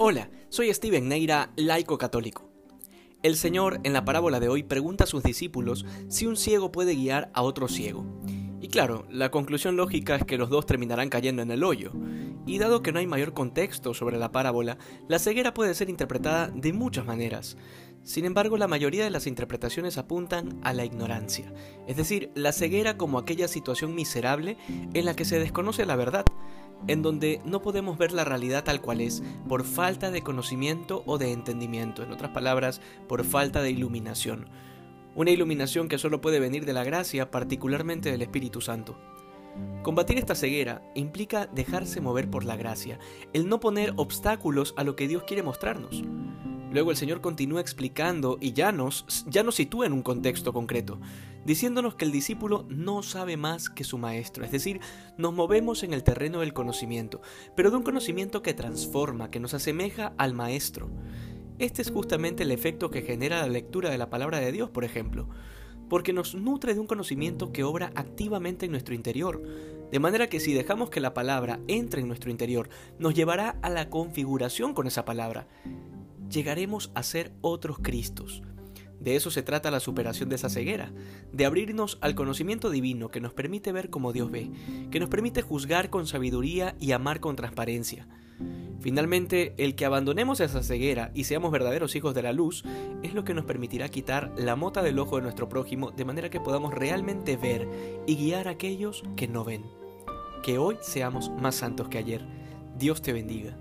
Hola, soy Steven Neira, laico católico. El Señor en la parábola de hoy pregunta a sus discípulos si un ciego puede guiar a otro ciego. Y claro, la conclusión lógica es que los dos terminarán cayendo en el hoyo. Y dado que no hay mayor contexto sobre la parábola, la ceguera puede ser interpretada de muchas maneras. Sin embargo, la mayoría de las interpretaciones apuntan a la ignorancia, es decir, la ceguera como aquella situación miserable en la que se desconoce la verdad, en donde no podemos ver la realidad tal cual es por falta de conocimiento o de entendimiento, en otras palabras, por falta de iluminación. Una iluminación que solo puede venir de la gracia, particularmente del Espíritu Santo. Combatir esta ceguera implica dejarse mover por la gracia, el no poner obstáculos a lo que Dios quiere mostrarnos. Luego el Señor continúa explicando y ya nos, ya nos sitúa en un contexto concreto, diciéndonos que el discípulo no sabe más que su maestro, es decir, nos movemos en el terreno del conocimiento, pero de un conocimiento que transforma, que nos asemeja al maestro. Este es justamente el efecto que genera la lectura de la palabra de Dios, por ejemplo, porque nos nutre de un conocimiento que obra activamente en nuestro interior, de manera que si dejamos que la palabra entre en nuestro interior, nos llevará a la configuración con esa palabra, llegaremos a ser otros Cristos. De eso se trata la superación de esa ceguera, de abrirnos al conocimiento divino que nos permite ver como Dios ve, que nos permite juzgar con sabiduría y amar con transparencia. Finalmente, el que abandonemos esa ceguera y seamos verdaderos hijos de la luz es lo que nos permitirá quitar la mota del ojo de nuestro prójimo de manera que podamos realmente ver y guiar a aquellos que no ven. Que hoy seamos más santos que ayer. Dios te bendiga.